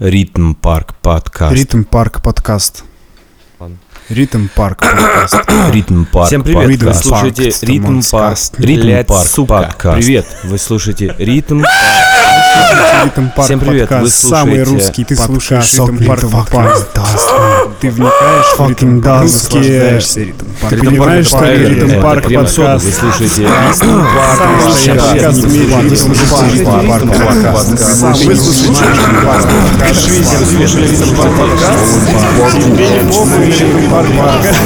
Ритм Парк подкаст. Ритм Парк подкаст. Ладно. Ритм Парк подкаст. Ритм Парк Всем привет, Ритм вы Парк, слушаете Ритм Парк. Ритм Парк сука. подкаст. Привет, вы слушаете Ритм Ритм Парк Всем привет, вы Самый слушаете русский Ты слушаешь Ритм Парк Ритм подкаст. Ты вникаешь в Ритм Парк, dance. наслаждаешься Ритм Парк. Ритм Парк Понимаешь, что Ритм Парк подкаст. Вы слушаете Самый. Ритм Парк. Самый Вы слушаете Ритм Парк подкаст. Слушали Ритм Парк подкаст.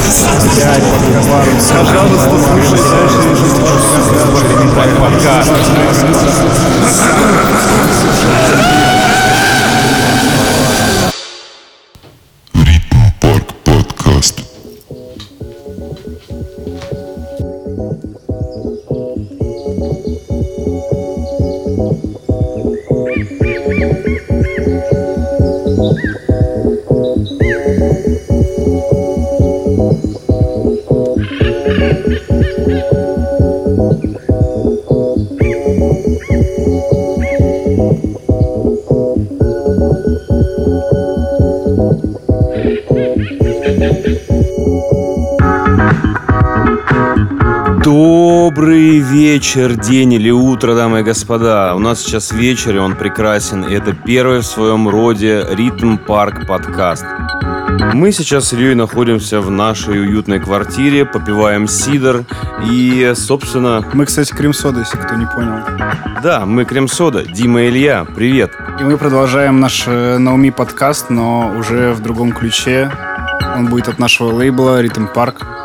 Тебе не похуй, Ритм Парк подкаст. Блядь, подкаст. Пожалуйста, слушайте Ритм Парк подкаст. Вечер, день или утро, дамы и господа. У нас сейчас вечер, и он прекрасен. И это первый в своем роде Ритм Парк подкаст. Мы сейчас с Ильей находимся в нашей уютной квартире, попиваем сидр и, собственно, Мы, кстати, крем-сода, если кто не понял. да, мы Крем-Сода, Дима и Илья, привет. И мы продолжаем наш э, Науми подкаст, но уже в другом ключе. Он будет от нашего лейбла Ритм Парк.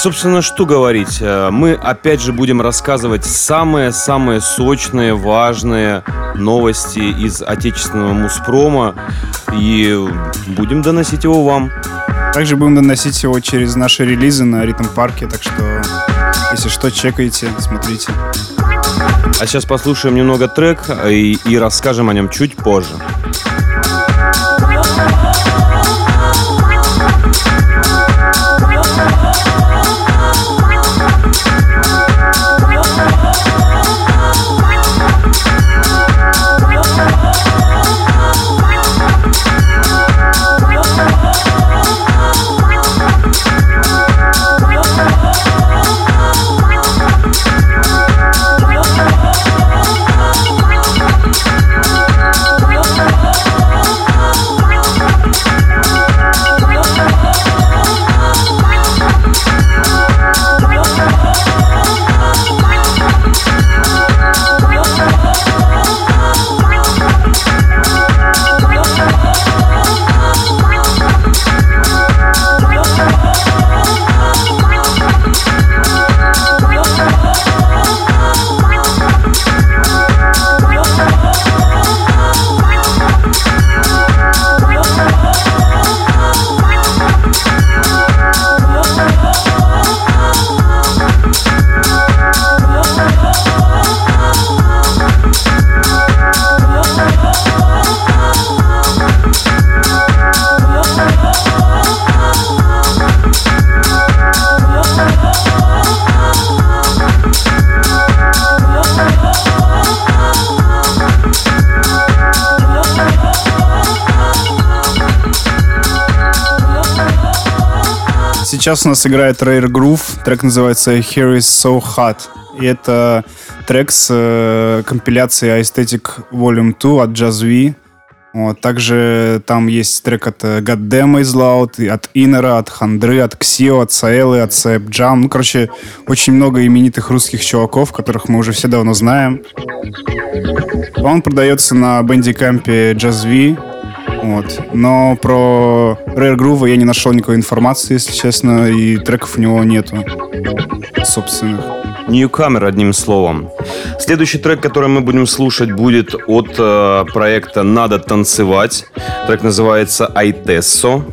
Собственно, что говорить? Э, Мы опять же будем рассказывать самые-самые сочные, важные новости из отечественного муспрома и будем доносить его вам. Также будем доносить его через наши релизы на Ритм Парке, так что, если что, чекайте, смотрите. А сейчас послушаем немного трек э, и, и расскажем о нем чуть позже. Сейчас у нас играет Rare Groove, трек называется Here is So Hot. И это трек с э, компиляции Aesthetic Volume 2 от Jazz V. Вот, также там есть трек от э, Goddamn is Loud, от Иннера, от Хандры, от Ксио, от Саэлы, от Сэп Джам. Ну, короче, очень много именитых русских чуваков, которых мы уже все давно знаем. Он продается на бендикампе Jazz V. Вот. Но про Rare Groove я не нашел никакой информации, если честно, и треков у него нету собственных. Ньюкамер, одним словом. Следующий трек, который мы будем слушать, будет от э, проекта «Надо танцевать». Трек называется «Айтессо».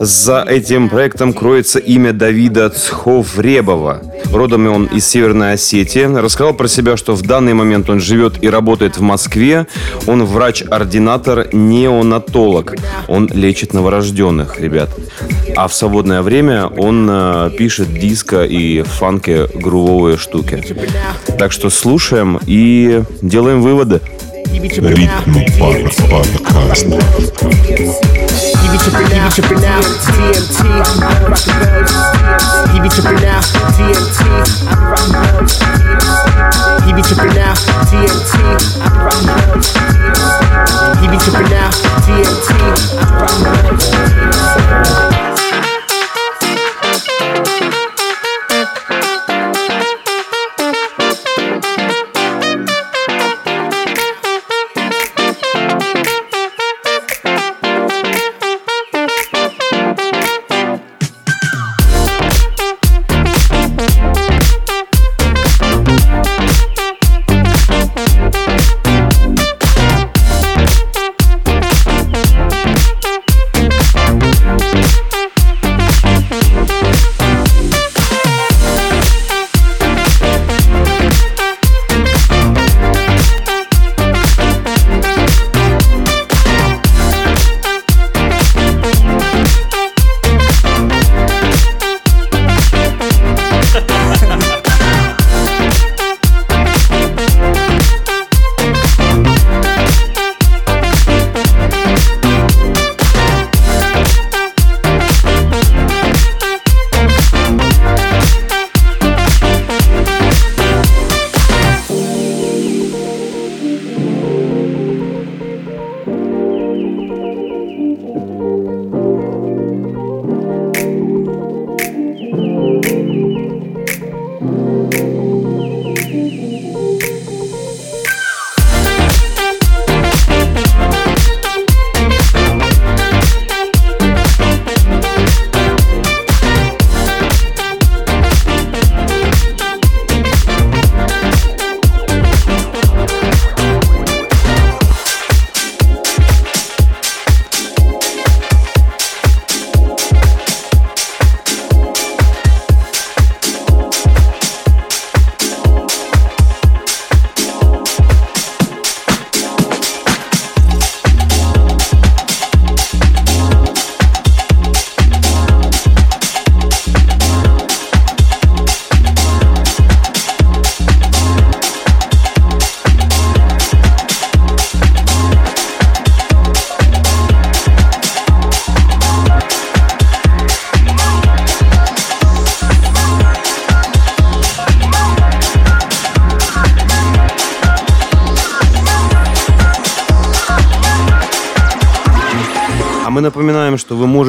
За этим проектом кроется имя Давида Цховребова. Родом он из Северной Осетии. Рассказал про себя, что в данный момент он живет и работает в Москве. Он врач-ординатор, неонатолог. Он лечит новорожденных, ребят. А в свободное время он э, пишет диско и фанки грувовые штуки. Так что слушаем и делаем выводы. Ритм Подкаст. He be tripping now, tripping now, TMT, I be rockin' those. He be tripping now, TMT, I be rockin' those. He be tripping now, TMT, I be rockin' those. He be tripping now, TMT, I be rockin' those.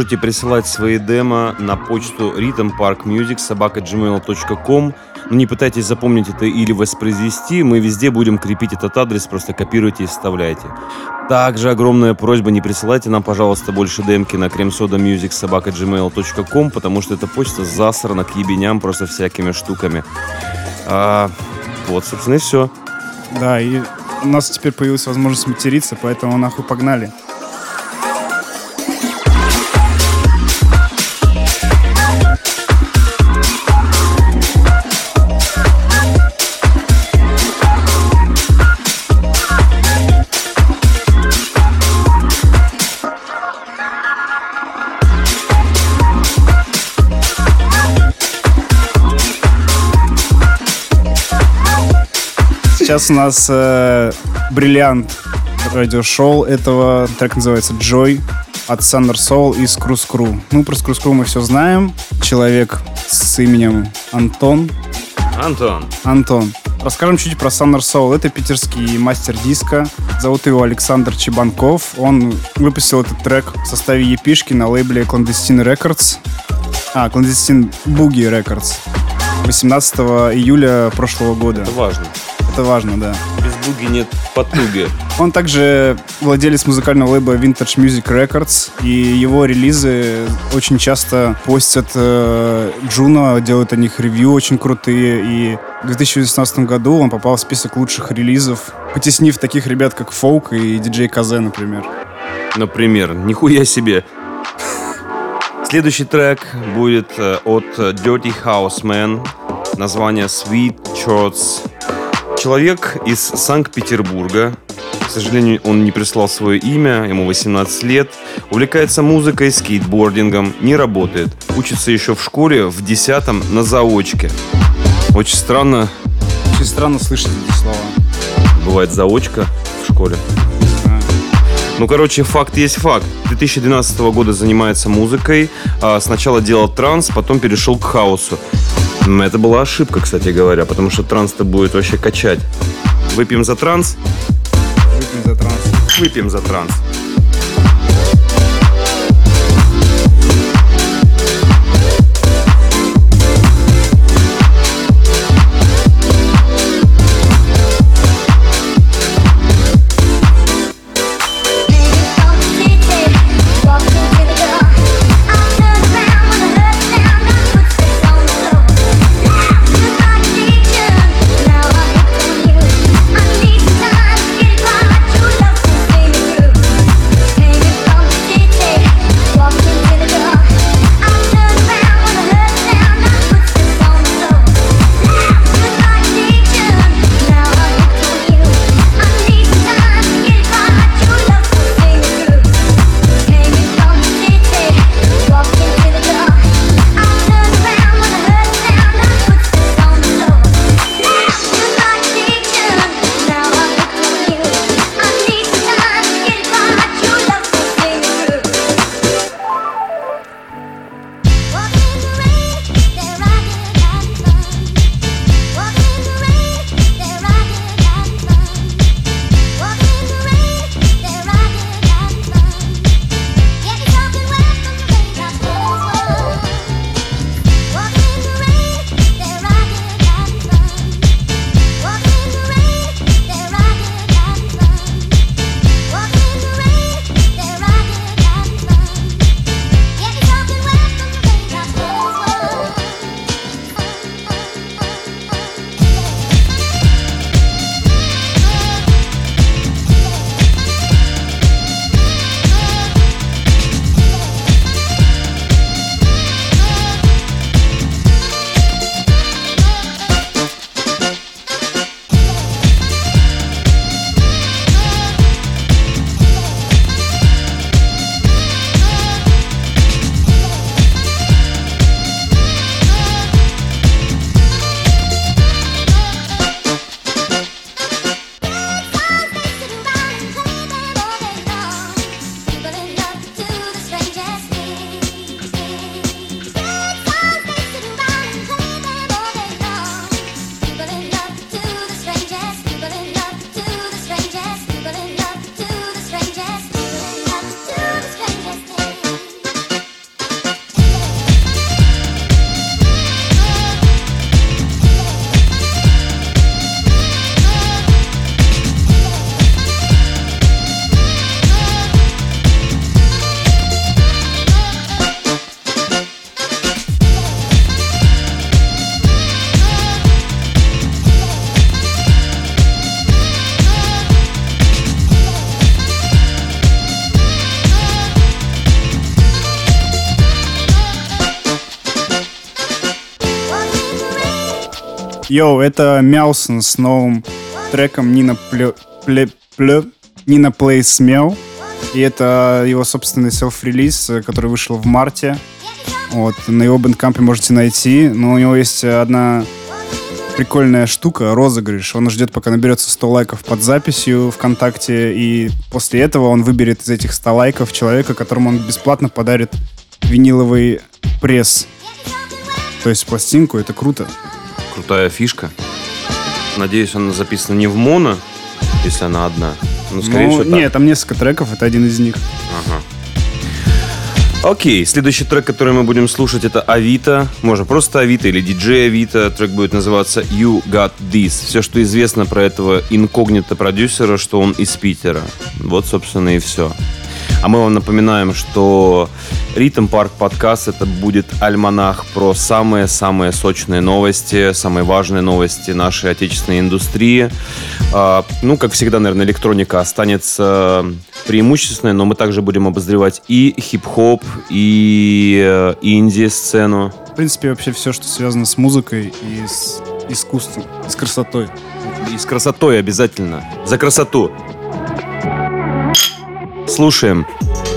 Можете присылать свои демо на почту rhythmparkmusic.gmail.com Но не пытайтесь запомнить это или воспроизвести. Мы везде будем крепить этот адрес, просто копируйте и вставляйте. Также огромная просьба, не присылайте нам, пожалуйста, больше демки на creamsodamusic.gmail.com потому что эта почта засрана к ебеням просто всякими штуками. А, вот, собственно, и все. Да, и у нас теперь появилась возможность материться, поэтому нахуй погнали. Сейчас у нас э, бриллиант радиошоу этого. Трек называется «Joy» от Thunder Soul и Screw Screw. Ну, про Screw Screw мы все знаем. Человек с именем Антон. Антон, Антон. Расскажем чуть про Thunder Soul. Это питерский мастер диска. Зовут его Александр Чебанков. Он выпустил этот трек в составе епишки на лейбле Clandestine Records. А, Clandestine Boogie Records. 18 июля прошлого года. это важно. Это важно, да. Без буги нет потуги. Он также владелец музыкального лейбла Vintage Music Records, и его релизы очень часто постят э, Джуно, делают о них ревью очень крутые, и в 2018 году он попал в список лучших релизов, потеснив таких ребят, как Фолк и диджей Казе, например. Например, нихуя себе. Следующий трек будет э, от Dirty Houseman. Название Sweet Shots. Человек из Санкт-Петербурга. К сожалению, он не прислал свое имя, ему 18 лет. Увлекается музыкой, скейтбордингом, не работает. Учится еще в школе в 10 на заочке. Очень странно, Очень странно слышать эти слова. бывает заочка в школе? Ну, короче, факт есть факт. 2012 года занимается музыкой. А, сначала делал транс, потом перешел к хаосу. Это была ошибка, кстати говоря, потому что транс-то будет вообще качать. Выпьем за транс? Выпьем за транс. Выпьем за транс. Йоу, это Мяусон с новым треком Нина Плё... Пле... Плё... Нина Plays Мяу. И это его собственный селф-релиз, э, который вышел в марте. Вот, на его бэндкампе можете найти. Но у него есть одна прикольная штука, розыгрыш. Он ждет, пока наберется 100 лайков под записью ВКонтакте, и после этого он выберет из этих 100 лайков человека, которому он бесплатно подарит виниловый пресс. То есть пластинку, это круто. Крутая фишка. Надеюсь, она записана не в моно, если она одна. Ну, скорее Ну, всего, так. нет, там несколько треков, это один из них. Ага. Окей, следующий трек, который мы будем слушать, это Авито. Можно просто Авито или диджей Авито. Трек будет называться You Got This. Все, что известно про этого инкогнито продюсера, что он из Питера. Вот, собственно, и все. А мы вам напоминаем, что Ритм Парк подкаст это будет альманах про самые-самые сочные новости, самые важные новости нашей отечественной индустрии. А, ну, как всегда, наверное, электроника останется преимущественной, но мы также будем обозревать и хип-хоп, и э, инди-сцену. В принципе, вообще все, что связано с музыкой и с искусством, с красотой. И с красотой обязательно. За красоту. Слушаем. Thank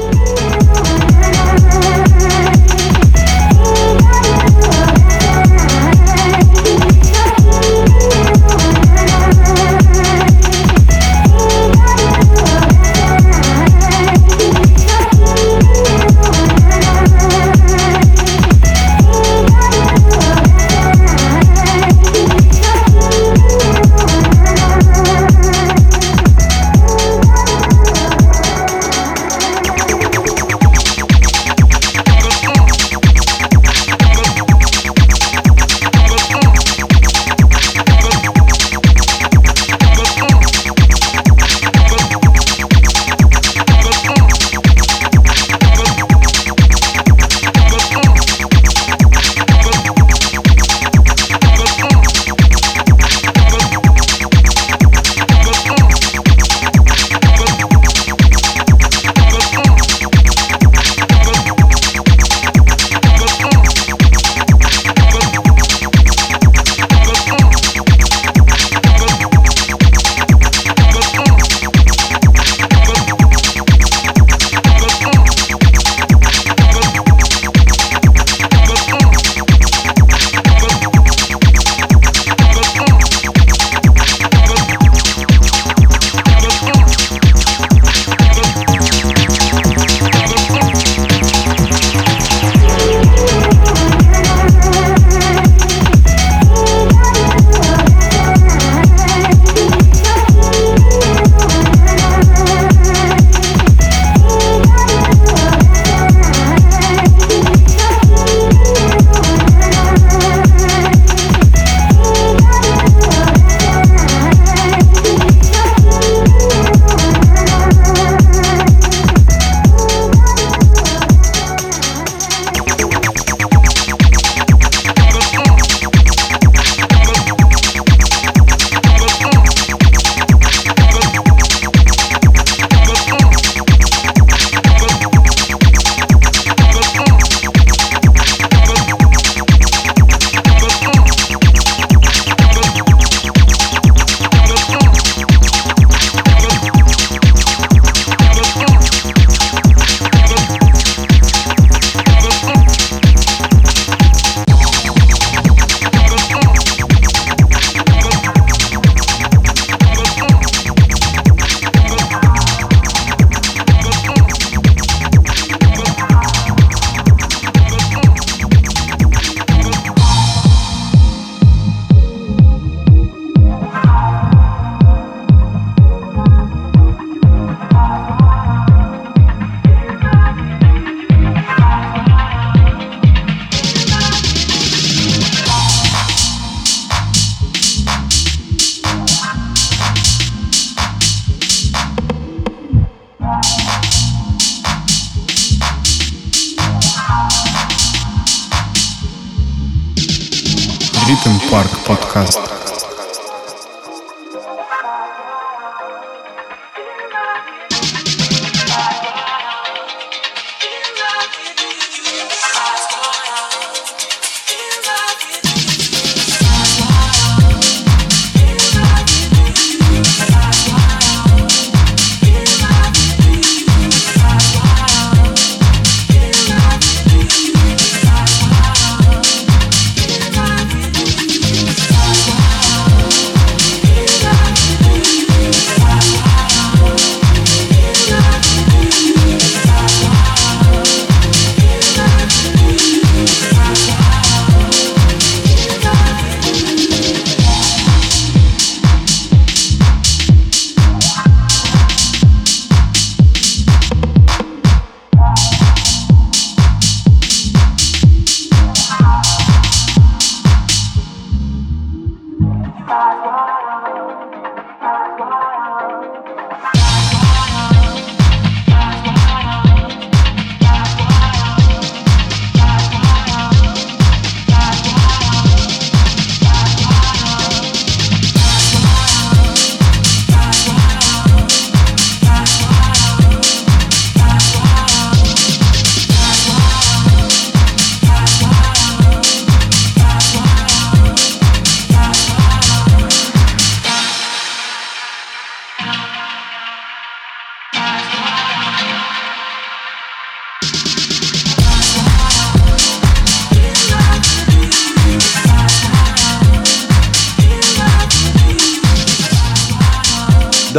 Ритм Парк подкаст.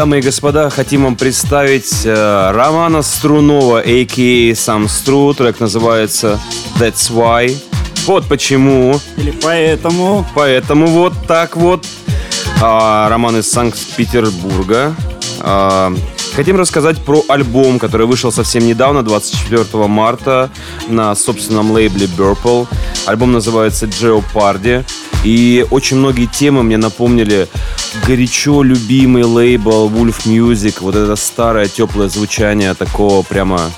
Дамы и господа, хотим вам представить э, Романа Струнова, а.к.а. сам Стру. Трек называется That's Why. Вот почему. Или поэтому... Поэтому вот так вот. А, Роман из Санкт-Петербурга. А, хотим рассказать про альбом, который вышел совсем недавно, 24 марта, на собственном лейбле Burple. Альбом называется Jeopardy. И очень многие темы мне напомнили горячо любимый лейбл Wolf Music. Вот это старое теплое звучание такого прямо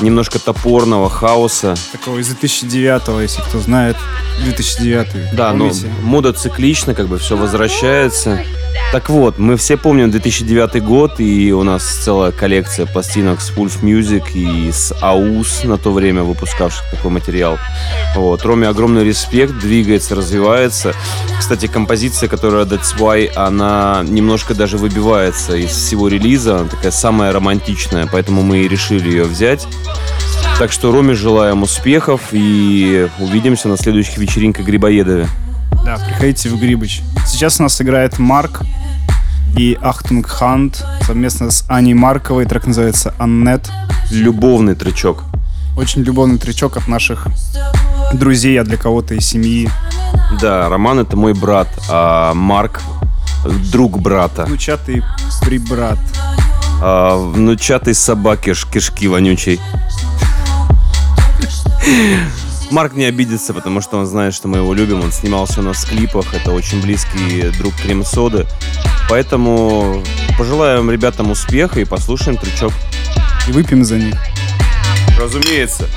немножко топорного хаоса. Такого из 2009 если кто знает. 2009 Да, но помните? мода циклична, как бы все возвращается. Так вот, мы все помним 2009 год, и у нас целая коллекция пластинок с Wolf Music и с AUS на то время выпускавших такой материал. Вот. Роме огромный респект, двигается, развивается. Кстати, композиция, которая That's Why, она немножко даже выбивается из всего релиза, она такая самая романтичная, поэтому мы и решили ее взять. Так что Роме желаем успехов и увидимся на следующих вечеринках Грибоедове. Да, приходите в Грибыч. Сейчас у нас играет Марк и Ахтунг Хант совместно с Аней Марковой. Трек называется «Аннет». Любовный тречок. Очень любовный тречок от наших друзей, а для кого-то и семьи. Да, Роман это мой брат, а Марк друг брата. Внучатый прибрат. А, внучатый собаки кишки вонючей. Марк не обидится, потому что он знает, что мы его любим. Он снимался у нас в клипах. Это очень близкий друг крем-соды. Поэтому пожелаем ребятам успеха и послушаем трючок. И выпьем за них. Разумеется.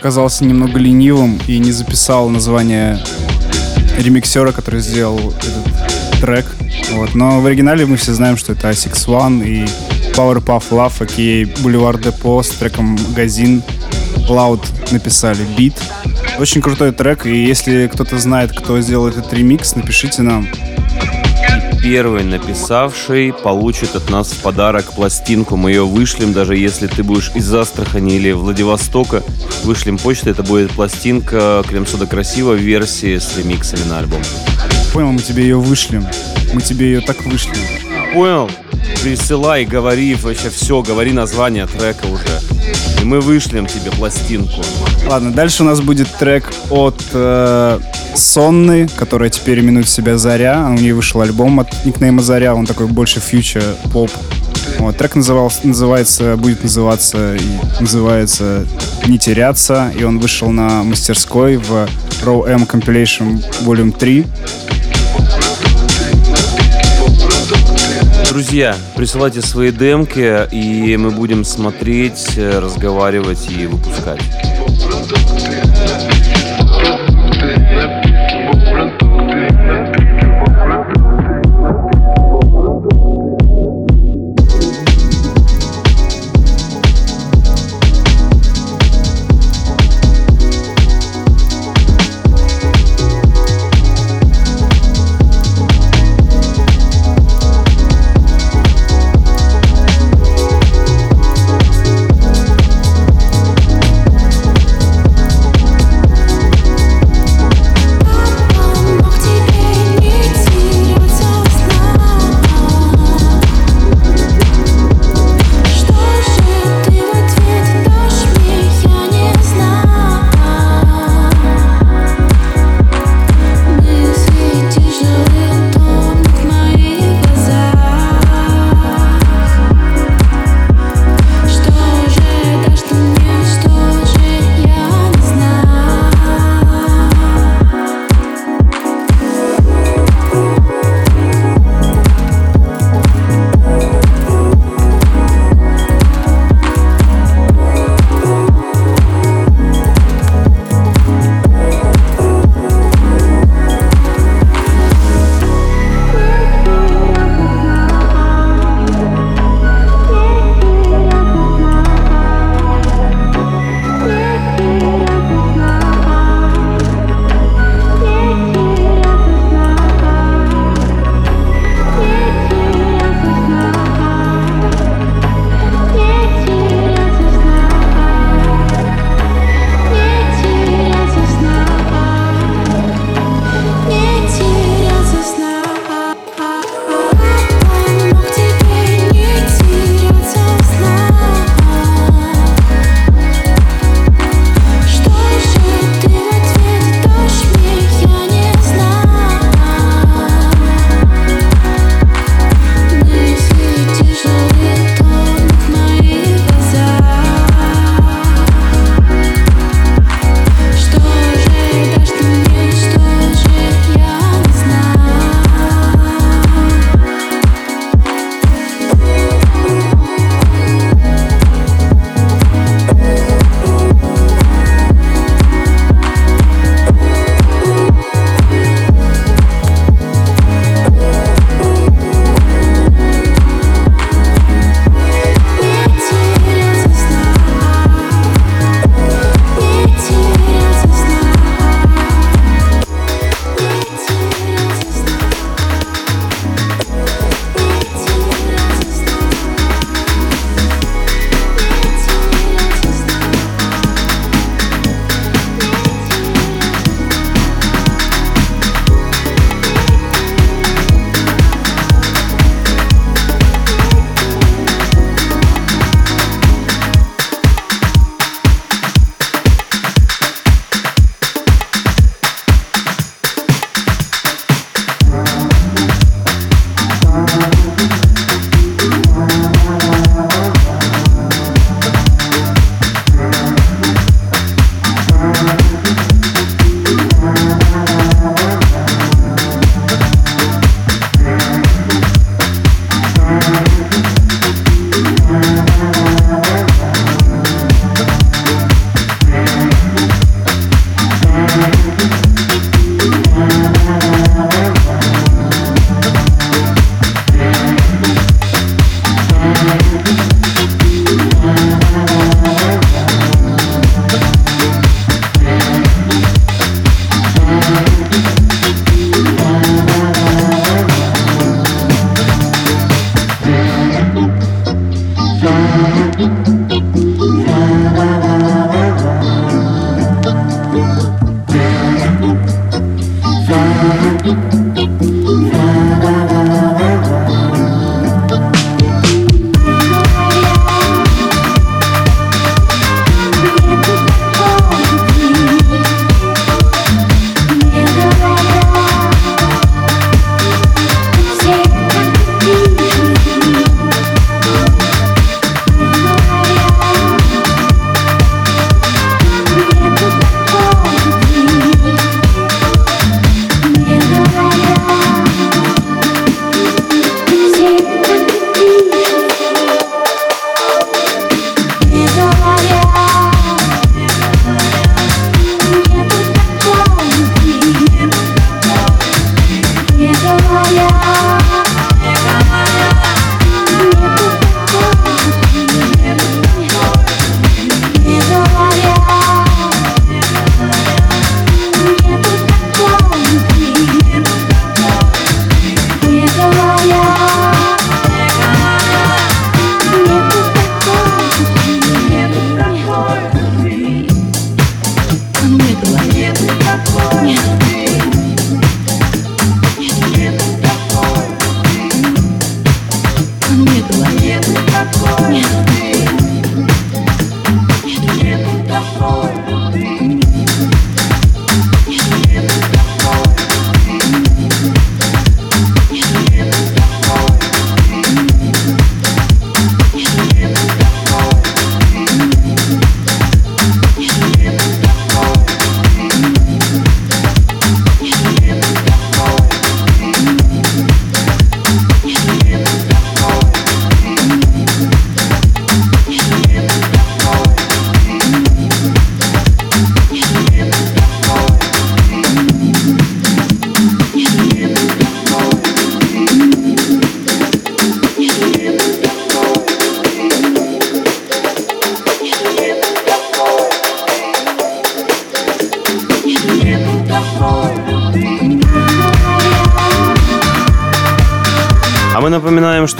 Оказался немного ленивым и не записал название ремиксера, который сделал этот трек. Вот. Но в оригинале мы все знаем, что это Asics One и Powerpuff Love, а.к.а. Boulevard Depot с треком Магазин Loud написали бит. Очень крутой трек, и если кто-то знает, кто сделал этот ремикс, напишите нам. Первый написавший получит от нас в подарок пластинку. Мы ее вышлем, даже если ты будешь из Астрахани или Владивостока. Вышлем почту, это будет пластинка Крем Сода Красиво в версии с ремиксами на альбом. Понял, мы тебе ее вышлем. Мы тебе ее так вышлем. Понял? Присылай, говори вообще все, говори название трека уже. И мы вышлем тебе пластинку. Ладно, дальше у нас будет трек от э, Сонны, которая теперь именует себя Заря. У нее вышел альбом от никнейма Заря, он такой больше фьючер поп. Вот, трек назывался, называется, будет называться и называется «Не теряться», и он вышел на мастерской в Raw M Compilation Volume 3. Друзья, присылайте свои демки, и мы будем смотреть, э, разговаривать и выпускать.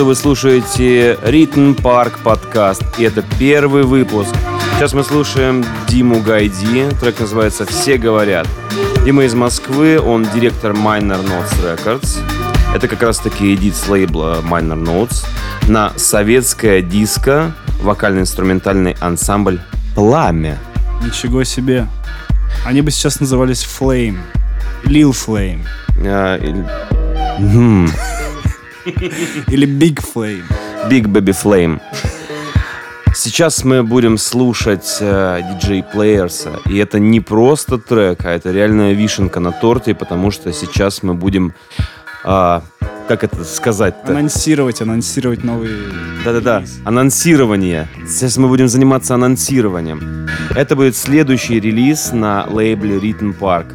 Что вы слушаете Ритм Парк подкаст. И это первый выпуск. Сейчас мы слушаем Диму Гайди. Трек называется «Все говорят». Дима из Москвы, он директор Minor Notes Records. Это как раз таки эдит с лейбла Minor Notes на советское диско вокально-инструментальный ансамбль «Пламя». Ничего себе. Они бы сейчас назывались Flame. Lil Flame. А, Мгм. Или Big Flame. Big Baby Flame. Сейчас мы будем слушать э, диджей Плеерса. И это не просто трек, а это реальная вишенка на торте, потому что сейчас мы будем... а, как это сказать-то? Анонсировать, анонсировать новый... Да-да-да, анонсирование. Сейчас мы будем заниматься анонсированием. Это будет следующий релиз на лейбле Rhythm Park.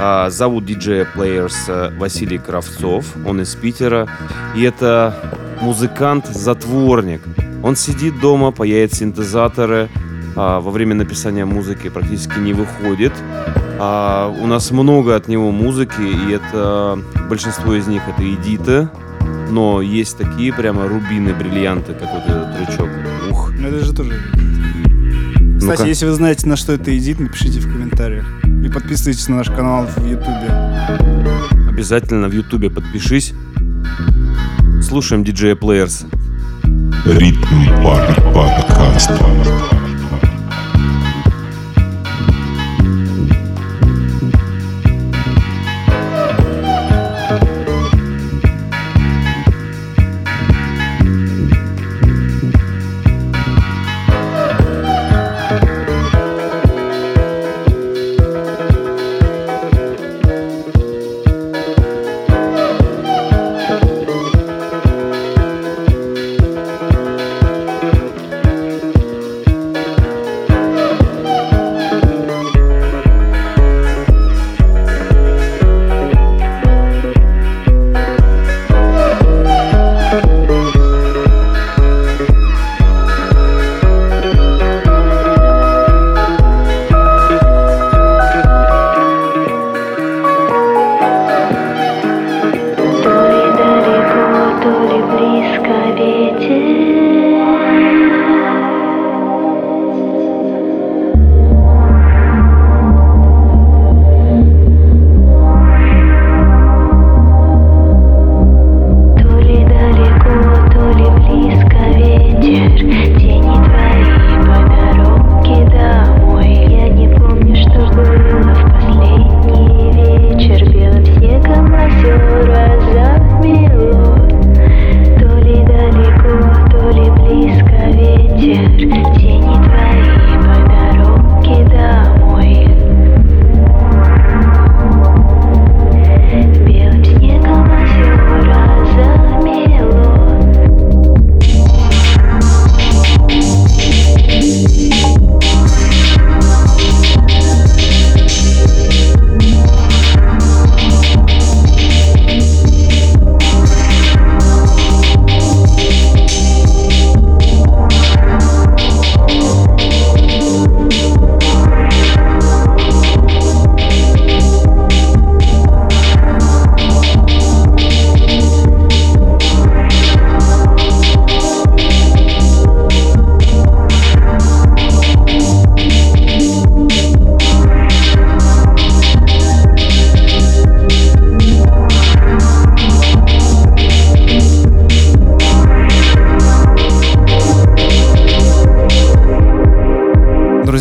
А, зовут диджея Players э, Василий Кравцов, он из Питера. И это музыкант-затворник. Он сидит дома, паяет синтезаторы, а, во время написания музыки практически не выходит. А, у нас много от него музыки, и это большинство из них это эдиты, но есть такие прямо рубины, бриллианты, как вот этот трючок. Ух, Ну это же тоже... Кстати, если вы знаете, на что это едит, напишите в комментариях. И подписывайтесь на наш канал в Ютубе. обязательно в Ютубе подпишись. Слушаем диджея Плеерса. Ритм подкаст.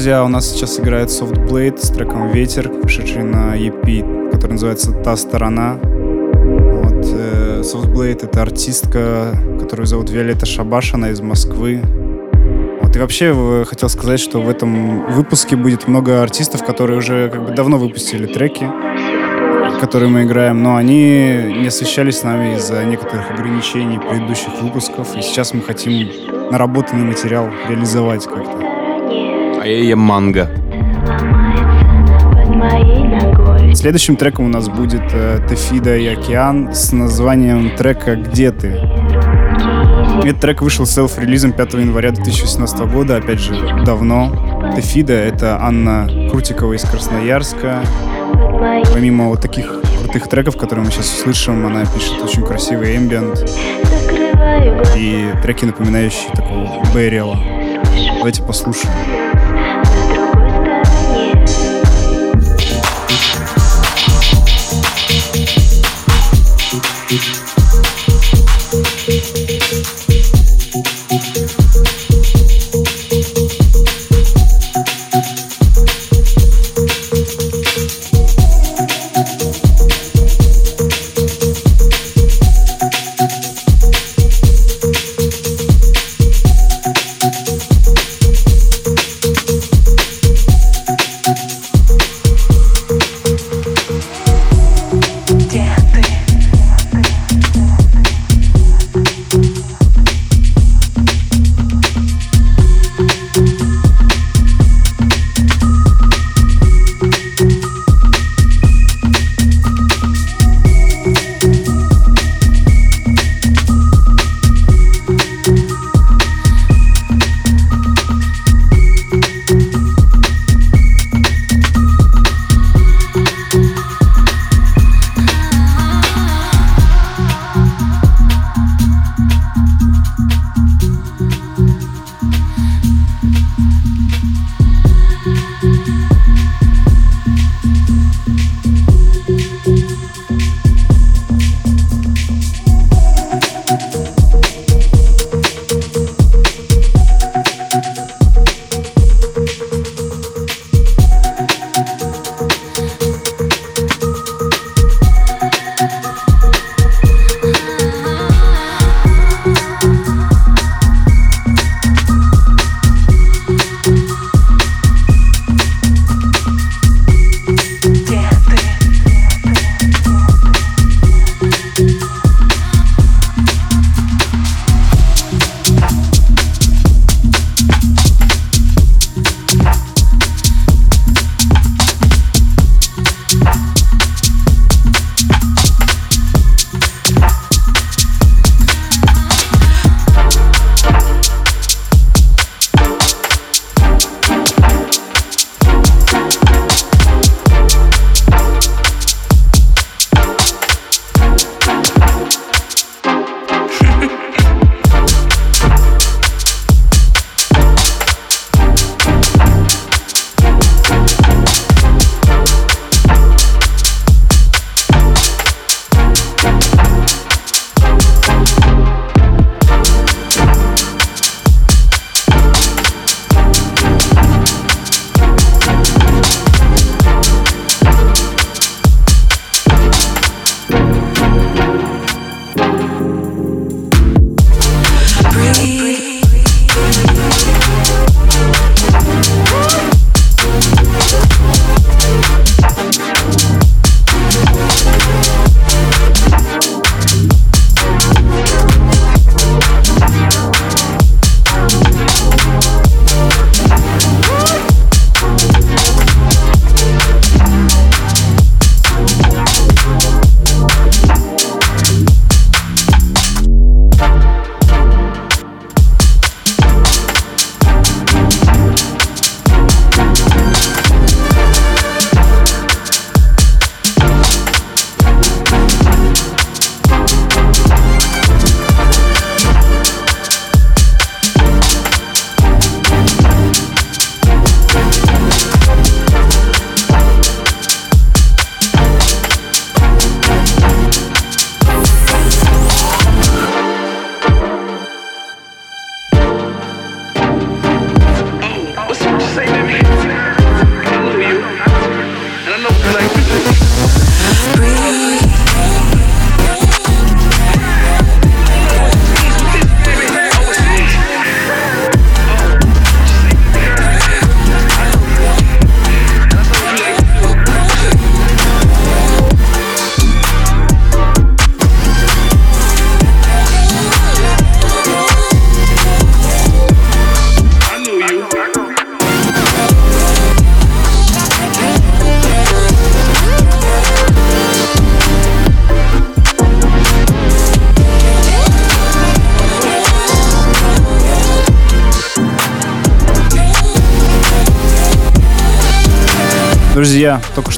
Друзья, у нас сейчас играет Soft Blade с треком «Ветер», пришедший на EP, который называется «Та сторона». Вот, э, Soft Blade — это артистка, которую зовут Виолетта Шабаш, она из Москвы. Вот, и вообще хотел сказать, что в этом выпуске будет много артистов, которые уже как бы давно выпустили треки, которые мы играем, но они не освещались с нами из-за некоторых ограничений предыдущих выпусков, и сейчас мы хотим наработанный материал реализовать как-то. Я ем манго. Следующим треком у нас будет э, Тефида и Океан с названием трека «Где ты?». Этот трек вышел селф-релизом 5 января 2018 года, опять же, давно. Тефида — это Анна Крутикова из Красноярска. Помимо вот таких крутых треков, которые мы сейчас услышим, она пишет очень красивый эмбиент и треки, напоминающие такого Бэриэла. Давайте послушаем. Peace.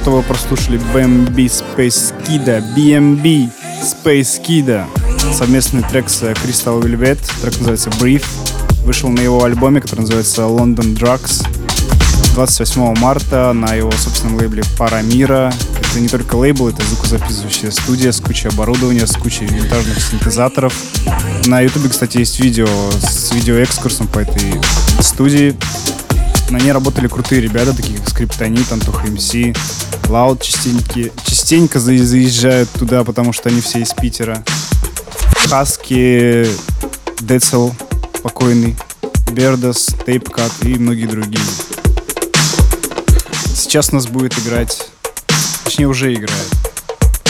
Что вы прослушали BMB Space Kida, BMB Space Kida, совместный трек с Crystal Velvet, трек называется Brief, вышел на его альбоме, который называется London Drugs, 28 марта на его собственном лейбле Парамира. Это не только лейбл, это звукозаписывающая студия с кучей оборудования, с кучей винтажных синтезаторов. На ютубе, кстати, есть видео с видеоэкскурсом по этой студии. На ней работали крутые ребята, такие как Скриптонит, Антоха МС, Лаут частенько, частенько за- заезжают туда, потому что они все из Питера. Хаски, Децл, покойный, Бердас, Тейпкат и многие другие. Сейчас нас будет играть, точнее уже играет.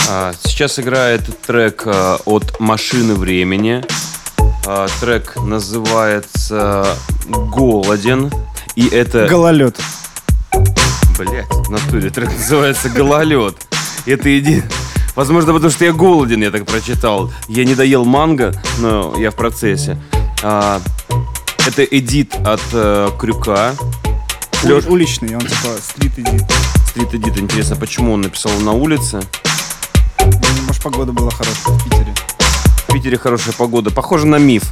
А, Сейчас играет трек а, от «Машины времени». А, Трек называется «Голоден». И это... Гололед. Блять, в натуре трек называется «Гололед». Это иди... Возможно, потому что я голоден, я так прочитал. Я не доел манго, но я в процессе. А, это эдит от э, Крюка. Ули- уличный, он типа стрит идит. Стрит эдит. Интересно, почему он написал на улице? Может, погода была хорошая в Питере. В Питере хорошая погода. Похоже на миф.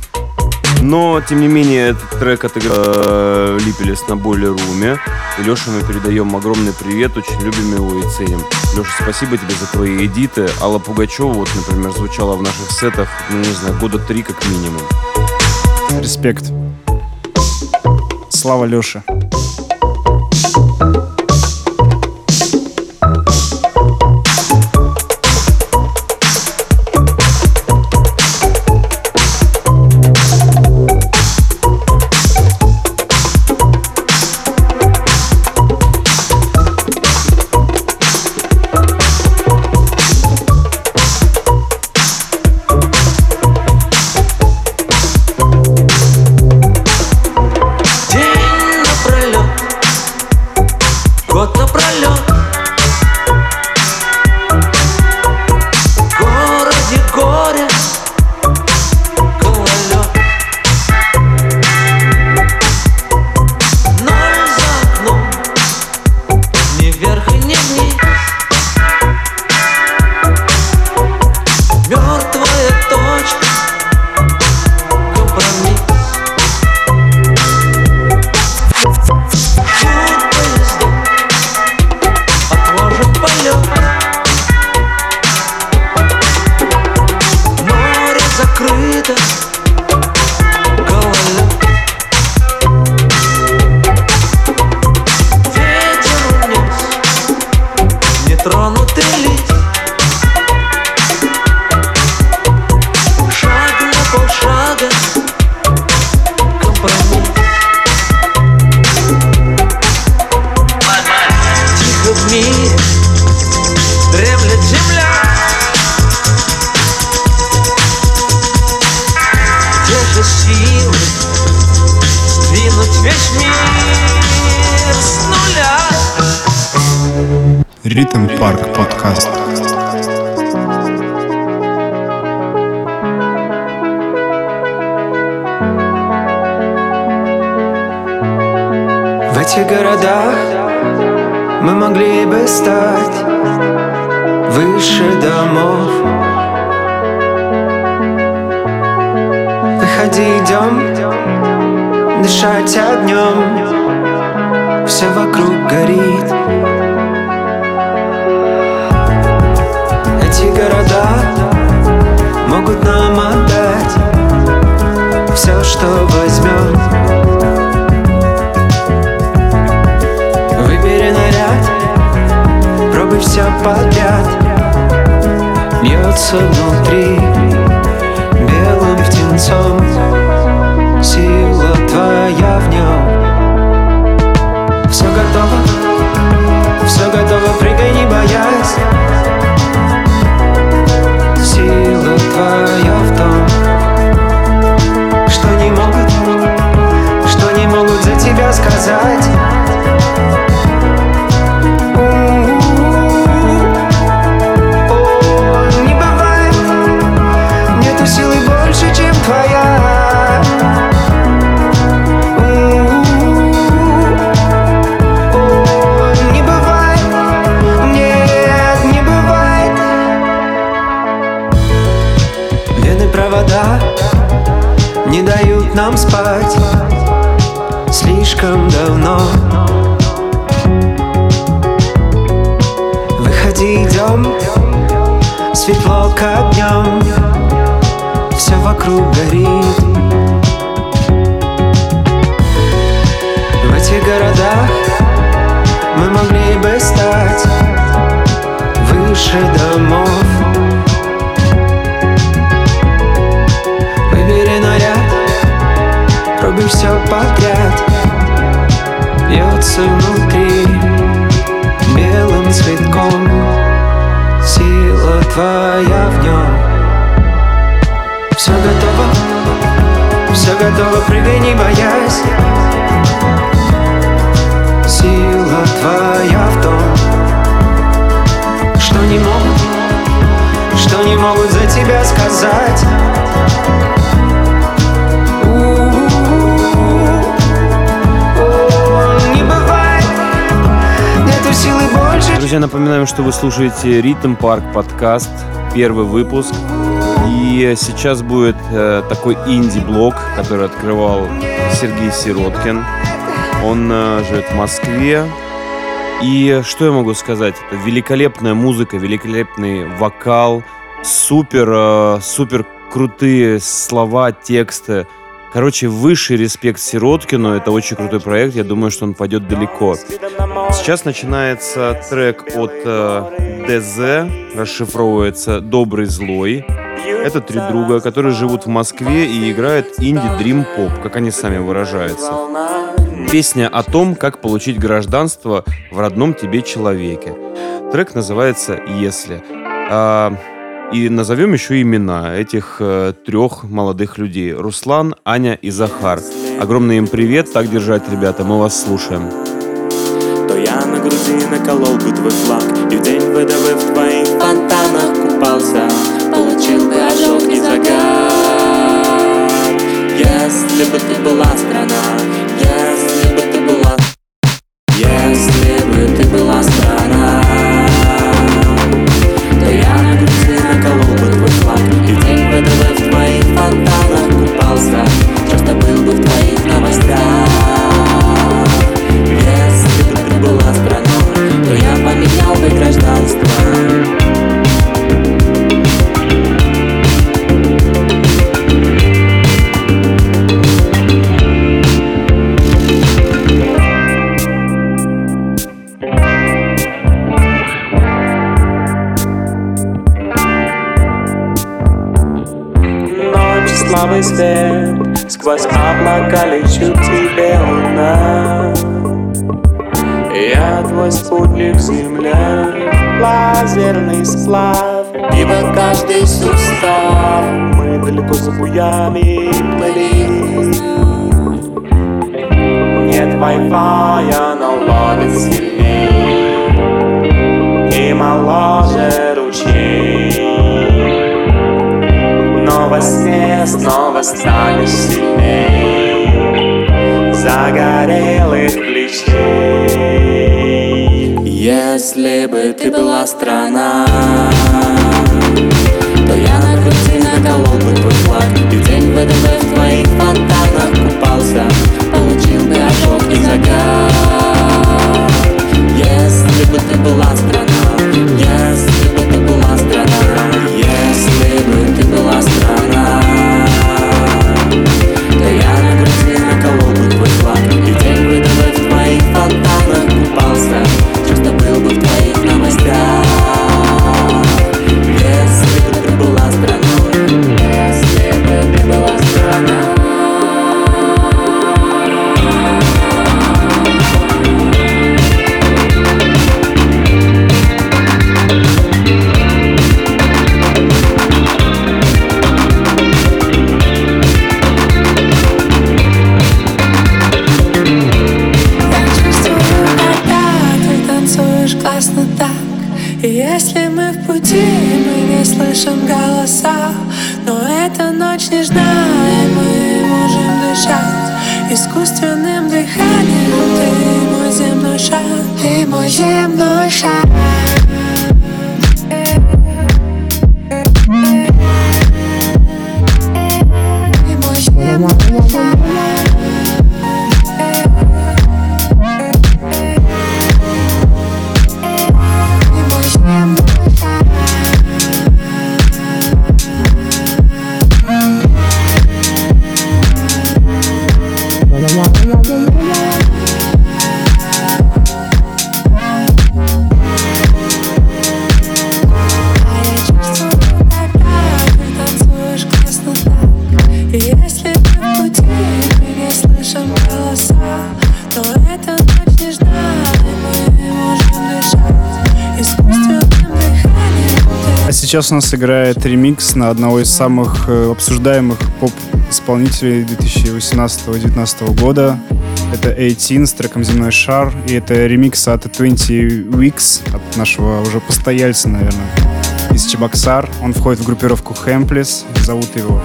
Но, тем не менее, этот трек отыграл э, Липелес на Бойлер Руме. И Леше мы передаем огромный привет, очень любим его и ценим. Леша, спасибо тебе за твои эдиты. Алла Пугачева, вот, например, звучала в наших сетах, ну, не знаю, года три как минимум. Респект. Слава Леше. Ритм Парк подкаст. В этих городах мы могли бы стать выше домов. Выходи, идем, дышать огнем, все вокруг горит. Могут нам отдать все, что возьмем. Выбери наряд, пробуй все подряд Льется внутри белым птенцом мешает нам спать Слишком давно. Выходи, идем Светло, как днем Все вокруг горит. В этих городах Мы могли бы стать Выше домов. Все подряд. Бьется внутри Белым цветком Сила твоя в нем Все готово Все готово, прыгай, не боясь. Сила твоя в том Что не могут Что не могут за тебя сказать Друзья, напоминаем, что вы слушаете Ритм Парк подкаст, первый выпуск. И сейчас будет э, такой инди-блог, который открывал Сергей Сироткин. Он э, живет в Москве. И что я могу сказать? Это великолепная музыка, великолепный вокал, супер, э, супер крутые слова, тексты. Короче, высший респект Сироткину. Это очень крутой проект. Я думаю, что он пойдет далеко. Сейчас начинается трек от э, ДЗ, расшифровывается «Добрый злой». Это три друга, которые живут в Москве и играют инди-дрим-поп, как они сами выражаются. Песня о том, как получить гражданство в родном тебе человеке. Трек называется «Если». А, и назовем еще имена этих э, трех молодых людей. Руслан, Аня и Захар. Огромный им привет. Так держать, ребята. Мы вас слушаем. То я на груди наколол бы твой флаг И в день ВДВ в твоих фонтанах купался Получил бы ожог и загар Если бы ты была нежна, мы можем дышать Искусственным дыханием. Ты мой земной шаг, ты мой земной шаг Сейчас у нас играет ремикс на одного из самых э, обсуждаемых поп-исполнителей 2018-2019 года. Это 18 с треком «Земной шар», и это ремикс от 20 Weeks, от нашего уже постояльца, наверное, из Чебоксар. Он входит в группировку Хэмплес, зовут его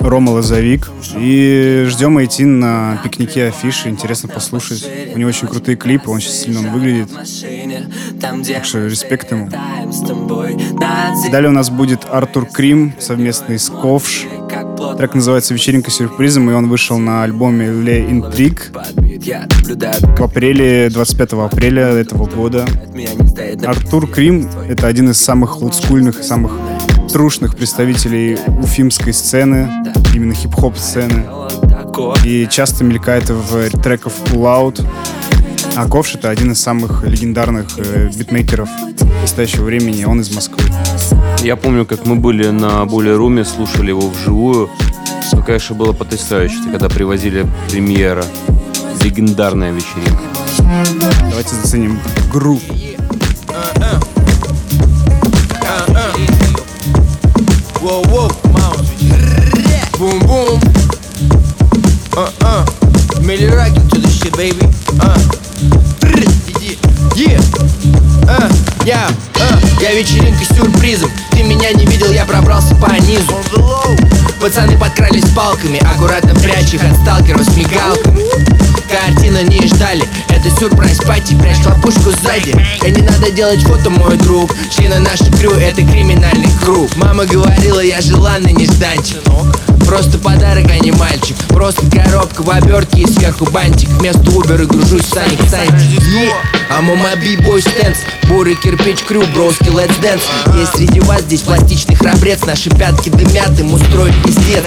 Рома Лозовик. И ждем идти на пикнике афиши. Интересно послушать. У него очень крутые клипы, он сейчас сильно выглядит. Так что респект ему. Далее у нас будет Артур Крим совместный с Ковш. Трек называется «Вечеринка сюрпризом», и он вышел на альбоме «Le Intrigue» в апреле, 25 апреля этого года. Артур Крим — это один из самых олдскульных, самых трушных представителей уфимской сцены, именно хип-хоп сцены. И часто мелькает в треках Pull Out. А Ковш это один из самых легендарных э, битмейкеров настоящего времени. Он из Москвы. Я помню, как мы были на Более Руме, слушали его вживую. Ну, конечно, было потрясающе, когда привозили премьера. Легендарная вечеринка. Давайте заценим групп. Whoa, whoa, boom, boom. Uh, uh. Millie rockin' to the shit, baby. Я вечеринка сюрпризом. Ты меня не видел, я пробрался по низу. Пацаны подкрались палками Аккуратно прячь их от сталкеров с мигалками Картина не ждали Это сюрприз пати, прячь хлопушку сзади. И не надо делать фото, мой друг. Члены нашей крю, это криминальный круг. Мама говорила, я желанный нежданчик Просто подарок, а не мальчик. Просто коробка в обертке и сверху бантик. Вместо Uber гружусь в Саник Санчик А мама бибой стенс Бурый кирпич крю, броски, let's dance. Есть среди вас здесь пластичный храбрец. Наши пятки дымят, им устроить пиздец.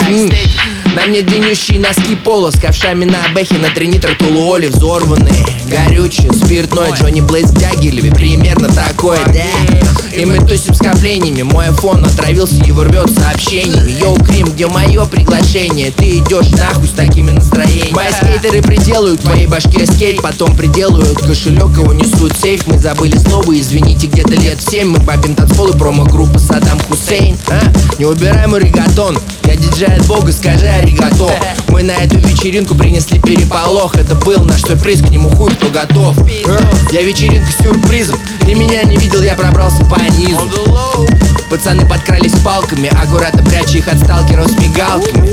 На мне длиннющие носки пола С ковшами на бэхе, на три нитро Тулуоли взорванные. Горючее, спиртное, Джонни с Дягилеве Примерно такое, да И мы тусим скоплениями. Мой iPhone отравился, его рвет сообщениями Йоу, Крим, где мое приглашение? Ты идешь нахуй с такими настроениями. Мои скейтеры приделают твоей башке скейт Потом приделают. Кошелек, его несут сейф. Мы забыли слово, извините, где-то лет в семь. Мы бабим танцпол и промо-группа Саддам Хусейн а? Не убирай мой регатон Я диджей от бога, скажи аригато. Мы на эту вечеринку принесли переполох. Это был наш сюрприз, к нему хуй кто готов. А? Я вечеринка с сюрпризом. Ты меня не видел, я пробрался по низу Пацаны подкрались палками Аккуратно пряча их от сталкеров с мигалками.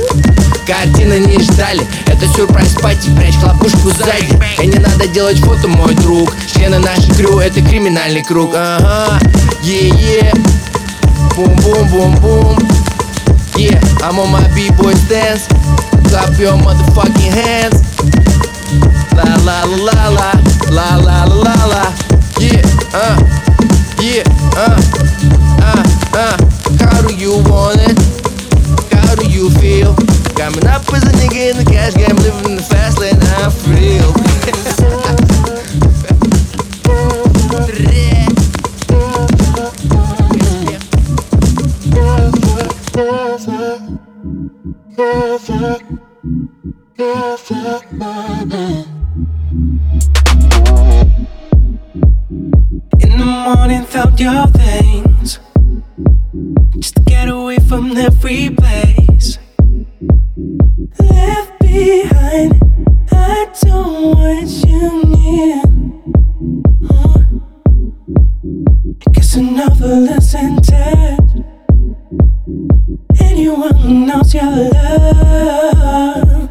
Картины не ждали Это сюрприз пати, прячь хлопушку сзади. И не надо делать фото, мой друг. Члены нашей крю, это криминальный круг. Ага, е-е. Бум-бум-бум-бум. Yeah, I'm on my b-boy dance. Clap your motherfucking hands. La la la la la La la la la la Yeah, uh Yeah, uh Uh, uh How do you want it? How do you feel? Coming up as a nigga in the cash game Living in the fast lane, I feel In the morning, felt your things. Just to get away from every place. Left behind, I don't want you near. Uh, Guess another lesson taught. Anyone knows your love,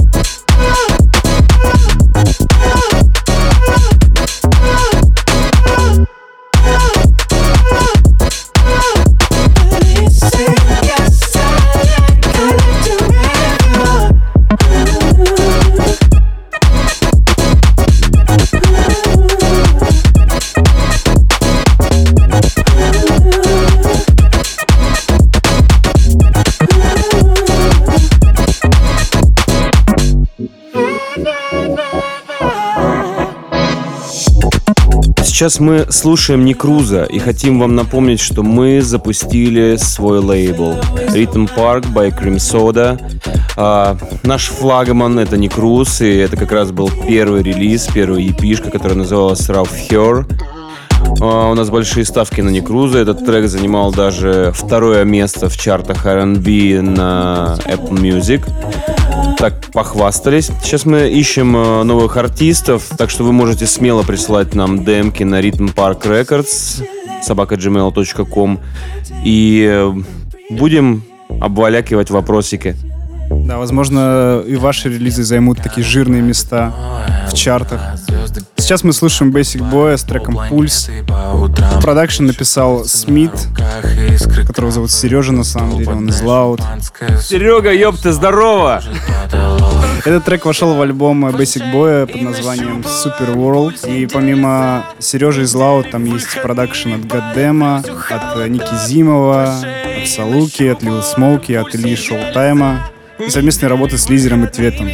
Сейчас мы слушаем Некруза и хотим вам напомнить, что мы запустили свой лейбл Rhythm Park by Cream Soda. А, наш флагман это Некруз, и это как раз был первый релиз, первая епишка, которая называлась Rough Her. А, у нас большие ставки на Некруза. Этот трек занимал даже второе место в чартах R&B на Apple Music так похвастались. Сейчас мы ищем э, новых артистов, так что вы можете смело присылать нам демки на Rhythm Park Records собака gmail.com и э, будем обвалякивать вопросики. Да, возможно, и ваши релизы займут такие жирные места в чартах. Сейчас мы слушаем Basic Boy с треком «Пульс». Продакшн написал Смит, которого зовут Сережа на самом деле, он из Loud. Серега, ёпта, здорово! Этот трек вошел в альбом Basic Boy под названием Super World. И помимо Сережи из Loud там есть продакшн от Гаддема, от Ники Зимова, от Салуки, от Лил Смоуки, от Ильи Шоутайма. И совместные работы с Лизером и Тветом.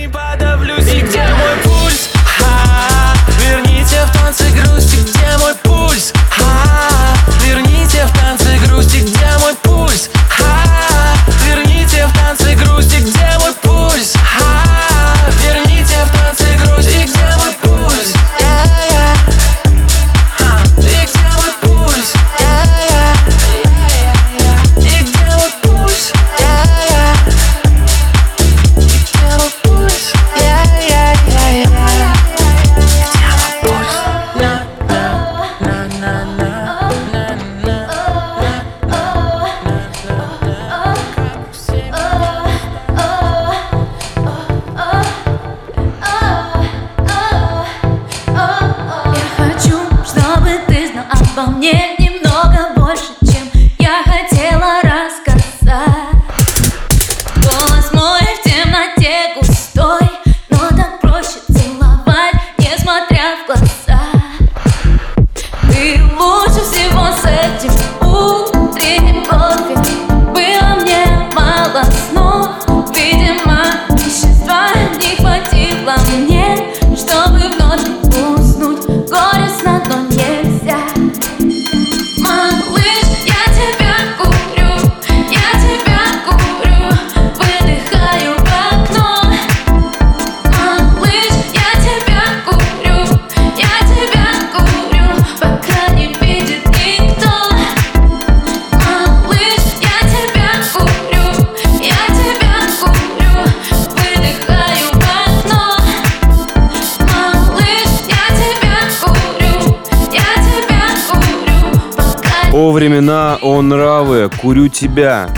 О времена, о нравы, курю тебя.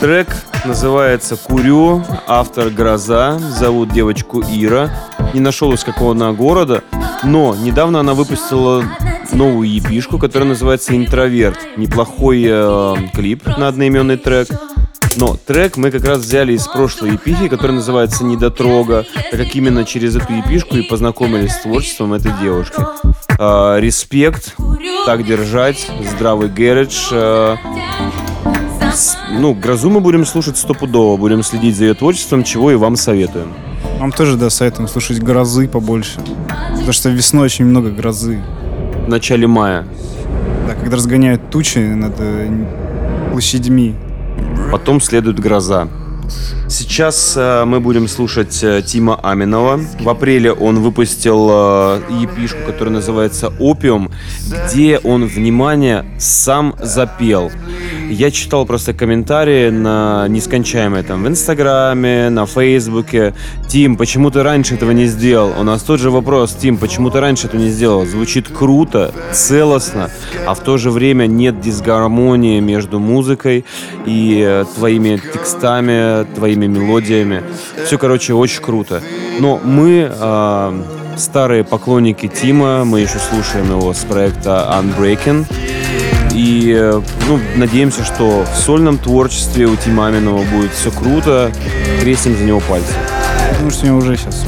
Трек называется «Курю», автор «Гроза», зовут девочку Ира. Не нашел из какого она города, но недавно она выпустила новую епишку, которая называется «Интроверт». Неплохой э, клип на одноименный трек. Но трек мы как раз взяли из прошлой епихи, которая называется «Недотрога», так как именно через эту епишку и познакомились с творчеством этой девушки. А, респект, так держать, здравый гэридж. а, с- ну, грозу мы будем слушать стопудово, будем следить за ее творчеством, чего и вам советуем. Вам тоже, да, советуем слушать грозы побольше. Потому что весной очень много грозы. В начале мая. Да, когда разгоняют тучи над э, площадьми. Потом следует гроза. Сейчас э, мы будем слушать э, Тима Аминова. В апреле он выпустил э, епишку, которая называется «Опиум», где он, внимание, сам запел. Я читал просто комментарии на нескончаемые там в Инстаграме, на Фейсбуке. Тим, почему ты раньше этого не сделал? У нас тот же вопрос. Тим, почему ты раньше этого не сделал? Звучит круто, целостно, а в то же время нет дисгармонии между музыкой и э, твоими текстами, твоими мелодиями. Все, короче, очень круто. Но мы э, старые поклонники Тима, мы еще слушаем его с проекта Unbreaking. И э, ну, надеемся, что в сольном творчестве у Тима Аминова будет все круто. Крестим за него пальцы. Я думаю, что у него уже сейчас.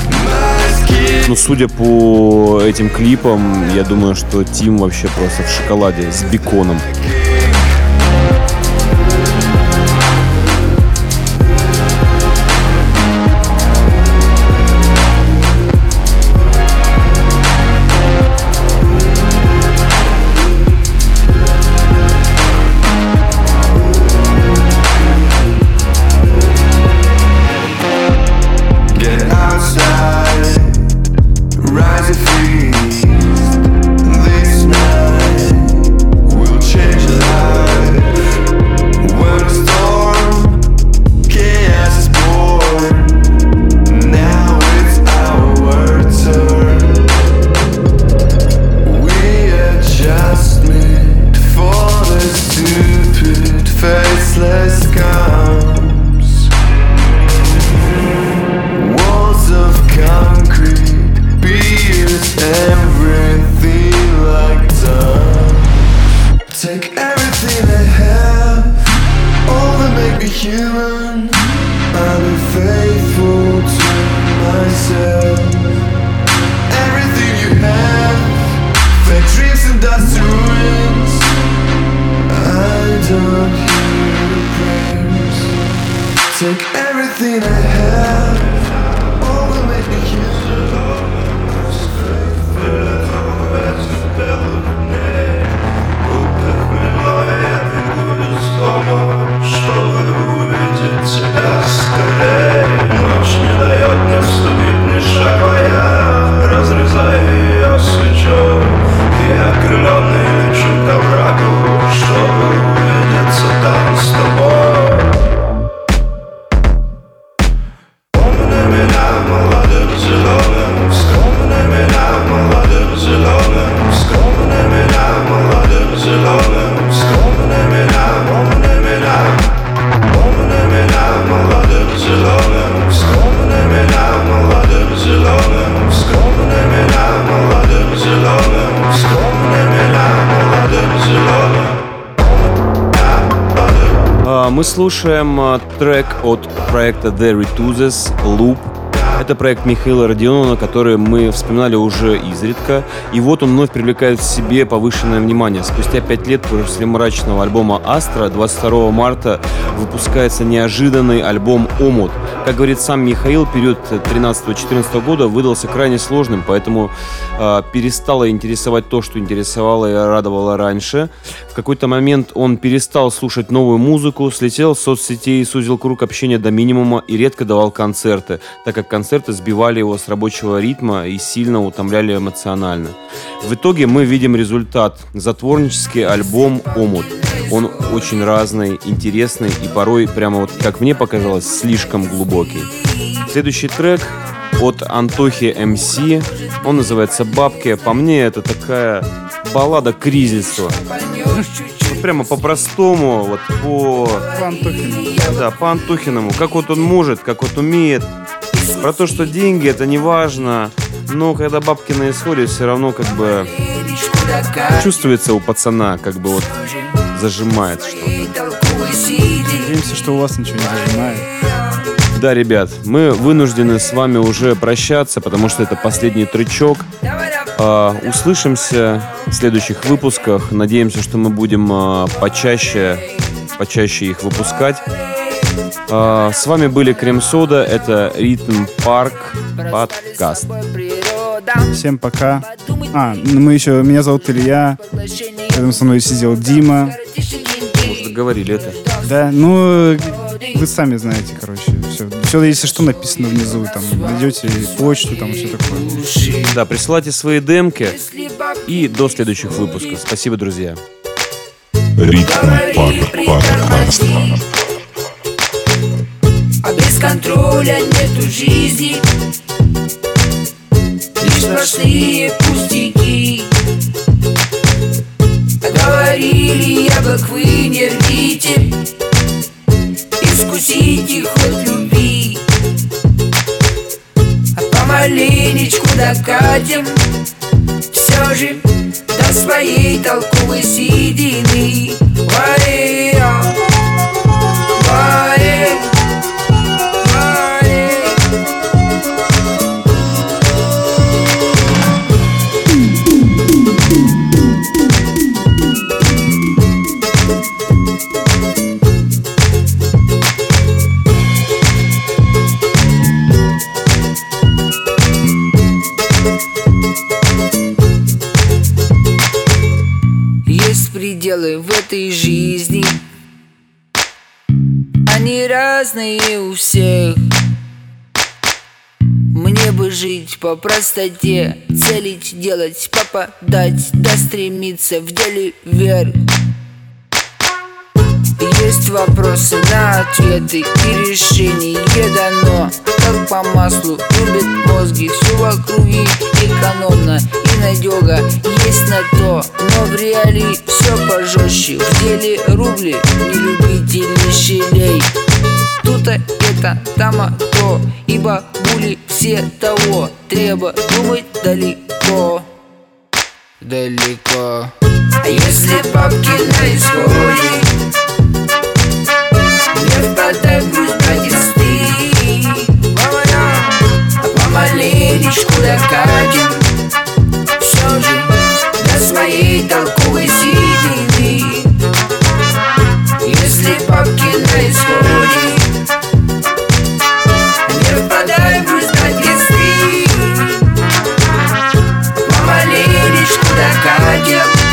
Ну, судя по этим клипам, я думаю, что Тим вообще просто в шоколаде с беконом. Проекта The Retuzes Loop. Это проект Михаила Родионова, который мы вспоминали уже изредка. И вот он вновь привлекает к себе повышенное внимание. Спустя пять лет после мрачного альбома «Астра» 22 марта выпускается неожиданный альбом «Омут». Как говорит сам Михаил, период 13-14 года выдался крайне сложным, поэтому э, перестало интересовать то, что интересовало и радовало раньше. В какой-то момент он перестал слушать новую музыку, слетел с соцсетей, сузил круг общения до минимума и редко давал концерты, так как концерты сбивали его с рабочего ритма и сильно утомляли эмоционально. В итоге мы видим результат. Затворнический альбом «Омут». Он очень разный, интересный и порой, прямо вот как мне показалось, слишком глубокий. Следующий трек от Антохи МС. Он называется «Бабки». По мне, это такая баллада кризису. Вот прямо по-простому, вот по... По Антохиному. Да, по Антохиному. Как вот он может, как вот умеет. Про то, что деньги это не важно, но когда бабки на исходе, все равно как бы чувствуется у пацана, как бы вот зажимает что-то. Надеемся, что у вас ничего не зажимает. Да, ребят, мы вынуждены с вами уже прощаться, потому что это последний тречок. А, услышимся в следующих выпусках. Надеемся, что мы будем а, почаще, почаще их выпускать. А, с вами были Крем Сода, это Ритм Парк подкаст. Всем пока. А, мы еще... Меня зовут Илья. Рядом со мной сидел Дима. Уже говорили это. Да, ну, вы сами знаете, короче. Все, если что, написано внизу. Там найдете почту, там все такое. Да, присылайте свои демки. И до следующих выпусков. Спасибо, друзья. Ритм Подкаст. А без контроля нету жизни Лишь сплошные пустяки Говорили яблок вы не рвите Искусите хоть любви. А помаленечку докатим Все же до своей толковой седины разные у всех. Мне бы жить по простоте Целить, делать, попадать Да стремиться в деле вверх есть вопросы на ответы и решение дано. Как по маслу любят мозги, все в округе экономно безнадега Есть на то, но в реалии все пожестче В деле рубли, не любители щелей Тут это, тама то Ибо були все того Треба думать далеко. Далеко. А если бабки на исходе Не впадай в грусть, братец, ты А помаленечку докатим Все же до своей толковой седины Если бабки на исходе выпадаю просто листы. Мама лиришь, куда катим